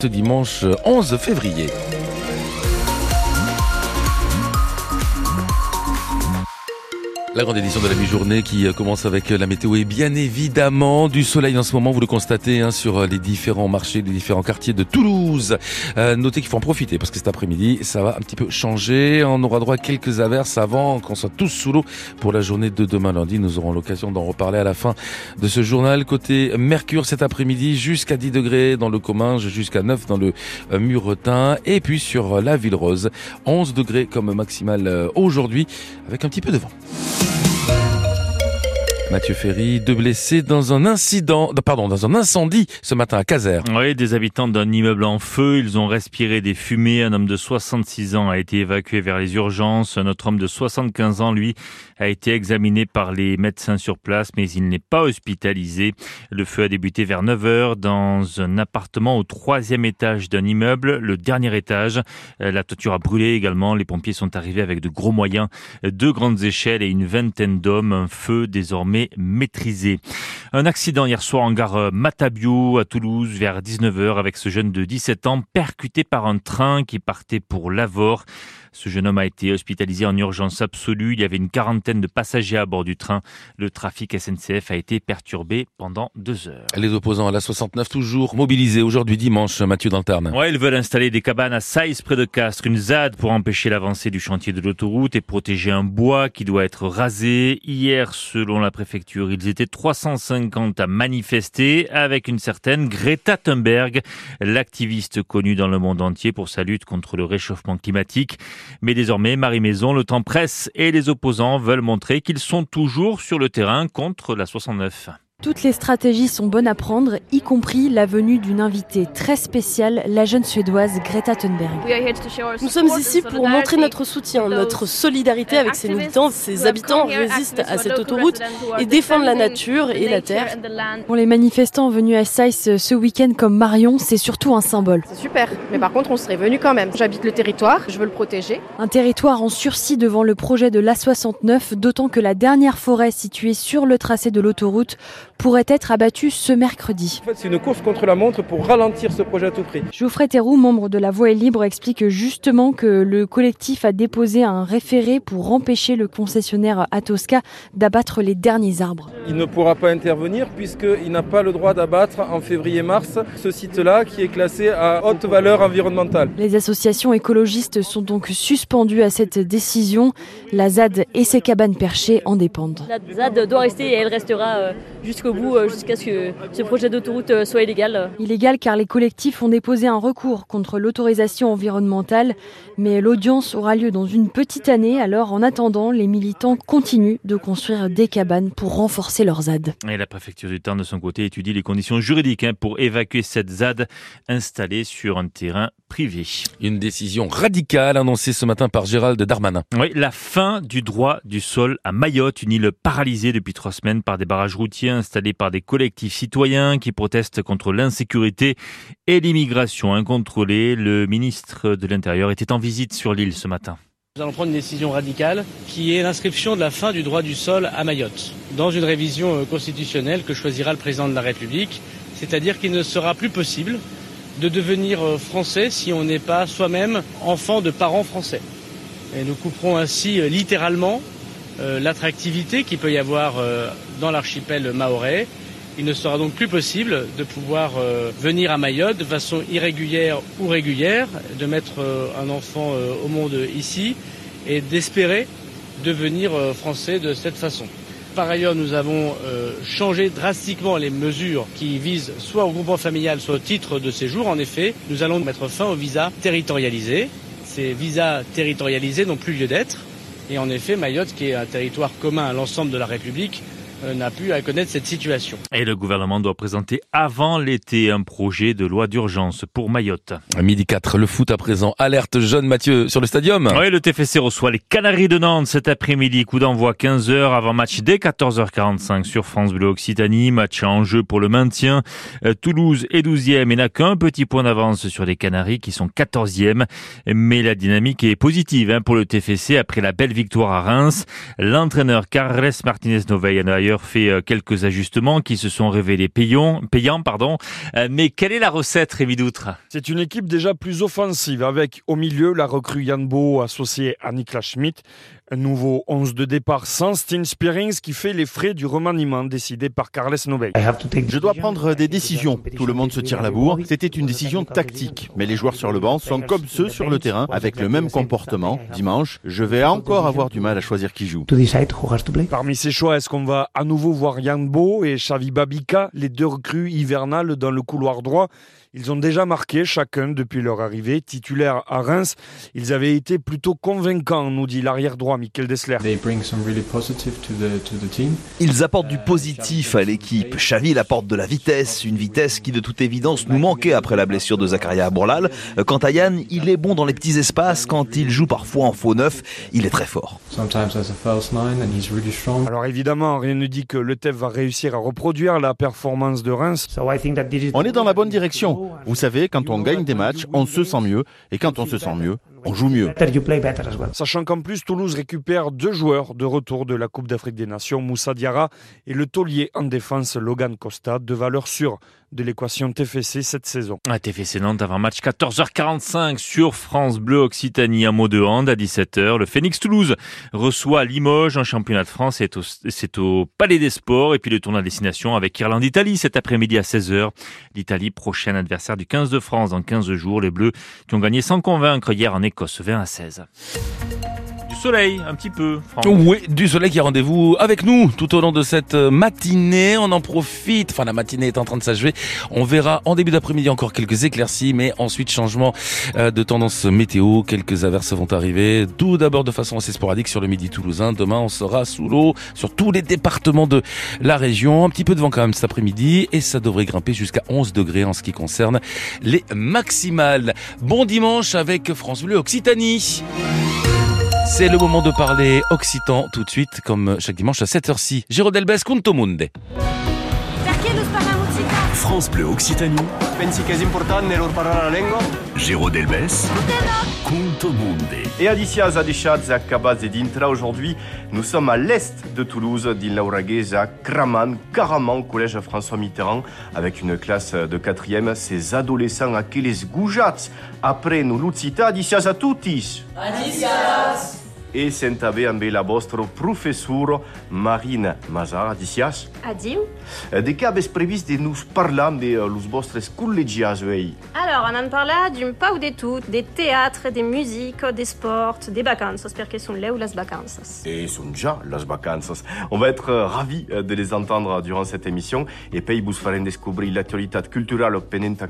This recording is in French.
ce dimanche 11 février. La grande édition de la mi-journée qui euh, commence avec euh, la météo et bien évidemment du soleil en ce moment, vous le constatez hein, sur euh, les différents marchés, les différents quartiers de Toulouse. notez qu'il faut en profiter parce que cet après-midi, ça va un petit peu changer. On aura droit à quelques averses avant qu'on soit tous sous l'eau pour la journée de demain lundi. Nous aurons l'occasion d'en reparler à la fin de ce journal. Côté Mercure cet après-midi, jusqu'à 10 degrés dans le Comminges, jusqu'à 9 dans le Muretin. Et puis sur la Ville Rose, 11 degrés comme maximal aujourd'hui avec un petit peu de vent. Mathieu Ferry, deux blessés dans un incident, pardon, dans un incendie ce matin à Caser. Oui, des habitants d'un immeuble en feu, ils ont respiré des fumées. Un homme de 66 ans a été évacué vers les urgences. Un autre homme de 75 ans, lui, a été examiné par les médecins sur place, mais il n'est pas hospitalisé. Le feu a débuté vers 9 heures dans un appartement au troisième étage d'un immeuble, le dernier étage. La toiture a brûlé également. Les pompiers sont arrivés avec de gros moyens, deux grandes échelles et une vingtaine d'hommes. Un feu désormais maîtrisé. Un accident hier soir en gare Matabio à Toulouse vers 19h avec ce jeune de 17 ans percuté par un train qui partait pour Lavore. Ce jeune homme a été hospitalisé en urgence absolue. Il y avait une quarantaine de passagers à bord du train. Le trafic SNCF a été perturbé pendant deux heures. Les opposants à la 69 toujours mobilisés aujourd'hui dimanche, Mathieu Dantarne. Ouais, ils veulent installer des cabanes à Saïs près de Castres, une ZAD pour empêcher l'avancée du chantier de l'autoroute et protéger un bois qui doit être rasé. Hier, selon la préfecture, ils étaient 350 à manifester avec une certaine Greta Thunberg, l'activiste connue dans le monde entier pour sa lutte contre le réchauffement climatique. Mais désormais, Marie Maison, le temps presse et les opposants veulent montrer qu'ils sont toujours sur le terrain contre la 69. Toutes les stratégies sont bonnes à prendre, y compris la venue d'une invitée très spéciale, la jeune suédoise Greta Thunberg. Nous sommes ici pour montrer notre soutien, notre solidarité avec ces militants. Ces habitants résistent à cette autoroute et défendent la nature et la terre. Pour les manifestants venus à Saïs ce week-end comme Marion, c'est surtout un symbole. C'est super, mais par contre on serait venu quand même. J'habite le territoire, je veux le protéger. Un territoire en sursis devant le projet de l'A69, d'autant que la dernière forêt située sur le tracé de l'autoroute pourrait être abattu ce mercredi. En fait, c'est une course contre la montre pour ralentir ce projet à tout prix. Geoffrey Théroux, membre de La Voix est libre, explique justement que le collectif a déposé un référé pour empêcher le concessionnaire Atosca d'abattre les derniers arbres. Il ne pourra pas intervenir puisqu'il n'a pas le droit d'abattre en février-mars ce site-là qui est classé à haute valeur environnementale. Les associations écologistes sont donc suspendues à cette décision. La ZAD et ses cabanes perchées en dépendent. La ZAD doit rester et elle restera euh, jusqu'au bout euh, jusqu'à ce que ce projet d'autoroute euh, soit illégal. Illégal car les collectifs ont déposé un recours contre l'autorisation environnementale, mais l'audience aura lieu dans une petite année. Alors en attendant, les militants continuent de construire des cabanes pour renforcer leur ZAD. Et la préfecture du Tarn de son côté étudie les conditions juridiques hein, pour évacuer cette ZAD installée sur un terrain privé. Une décision radicale annoncée ce matin par Gérald Darmanin. Oui, la fin du droit du sol à Mayotte, une île paralysée depuis trois semaines par des barrages routiers installés par des collectifs citoyens qui protestent contre l'insécurité et l'immigration incontrôlée. Le ministre de l'Intérieur était en visite sur l'île ce matin. Nous allons prendre une décision radicale qui est l'inscription de la fin du droit du sol à Mayotte dans une révision euh, constitutionnelle que choisira le président de la République, c'est-à-dire qu'il ne sera plus possible de devenir euh, français si on n'est pas soi-même enfant de parents français. Et nous couperons ainsi euh, littéralement l'attractivité qu'il peut y avoir dans l'archipel maorais. Il ne sera donc plus possible de pouvoir venir à Mayotte de façon irrégulière ou régulière, de mettre un enfant au monde ici et d'espérer devenir français de cette façon. Par ailleurs, nous avons euh, changé drastiquement les mesures qui visent soit au groupement familial, soit au titre de séjour. En effet, nous allons mettre fin aux visas territorialisés. Ces visas territorialisés n'ont plus lieu d'être. Et en effet, Mayotte, qui est un territoire commun à l'ensemble de la République, n'a pu à connaître cette situation. Et le gouvernement doit présenter avant l'été un projet de loi d'urgence pour Mayotte. À midi 4, le foot à présent. Alerte jeune Mathieu sur le stadium. Oui, le TFC reçoit les Canaries de Nantes cet après-midi. Coup d'envoi 15h avant match dès 14h45 sur France Bleu Occitanie. Match en jeu pour le maintien. Euh, Toulouse est 12e et n'a qu'un petit point d'avance sur les Canaries qui sont 14e. Mais la dynamique est positive hein, pour le TFC après la belle victoire à Reims. L'entraîneur Carles Martinez Novey fait euh, quelques ajustements qui se sont révélés payants. pardon. Euh, mais quelle est la recette, Rémi Doutre? C'est une équipe déjà plus offensive, avec au milieu la recrue Jan Bo associée à Niklas Schmidt, un nouveau 11 de départ sans Steen Spearings qui fait les frais du remaniement décidé par Carles Nobel. Je dois prendre des décisions. Tout le monde se tire la bourre. C'était une décision tactique. Mais les joueurs sur le banc sont comme ceux sur le terrain, avec le même comportement. Dimanche, je vais encore avoir du mal à choisir qui joue. Parmi ces choix, est-ce qu'on va à nouveau voir Jan Bo et Xavi Babika, les deux recrues hivernales dans le couloir droit ils ont déjà marqué chacun depuis leur arrivée. Titulaires à Reims, ils avaient été plutôt convaincants, nous dit l'arrière droit Michael Dessler. Ils apportent du positif à l'équipe. Xavi apporte de la vitesse, une vitesse qui de toute évidence nous manquait après la blessure de Zakaria Bourlal. Quant à Yann, il est bon dans les petits espaces. Quand il joue parfois en faux neuf, il est très fort. Alors évidemment, rien ne dit que le TEF va réussir à reproduire la performance de Reims. On est dans la bonne direction. Vous savez, quand on gagne des matchs, on se sent mieux. Et quand on se sent mieux, on joue mieux. Sachant qu'en plus, Toulouse récupère deux joueurs de retour de la Coupe d'Afrique des Nations, Moussa Diarra et le taulier en défense Logan Costa, de valeur sûre de l'équation TFC cette saison. À TFC Nantes avant match 14h45 sur France Bleu Occitanie, un mot de hand à 17h. Le Phoenix Toulouse reçoit Limoges en championnat de France. C'est au, c'est au Palais des Sports. Et puis le tournoi de destination avec Irlande-Italie cet après-midi à 16h. L'Italie, prochain adversaire du 15 de France dans 15 jours. Les Bleus qui ont gagné sans convaincre hier en Écosse 20 à 16 soleil, un petit peu. Oui, du soleil qui a rendez-vous avec nous tout au long de cette matinée. On en profite. Enfin, la matinée est en train de s'achever. On verra en début d'après-midi encore quelques éclaircies, mais ensuite changement euh, de tendance météo. Quelques averses vont arriver. Tout d'abord de façon assez sporadique sur le midi toulousain. Demain, on sera sous l'eau sur tous les départements de la région. Un petit peu de vent quand même cet après-midi et ça devrait grimper jusqu'à 11 degrés en ce qui concerne les maximales. Bon dimanche avec France Bleu Occitanie. C'est le moment de parler occitan tout de suite, comme chaque dimanche à 7h6. Giro Delbes, Conto Munde. France Bleu Occitanie. Giro Delbes. Conto Munde. Et Alicia Zadechat, à Cabaz et Dintra, aujourd'hui, nous sommes à l'est de Toulouse, d'Inlauraguez, à Craman, Caraman, collège François Mitterrand, avec une classe de quatrième, ces adolescents à qui les goujats après nous l'ucita, adicias a tutis. Adicias. E sentave amb la vostra professor Marine Mazar, adicias. Adiu. De què habes previst de nous parlar amb los vostres col·legiats, vei? Alors, on en parla d'un pau de tout, des théâtres, des musiques, des sports, des vacances, perquè sont là les vacances. Et sont déjà les vacances. On va être ravis de les entendre durant cette émission et puis vous ferez découvrir l'actualité culturelle pendant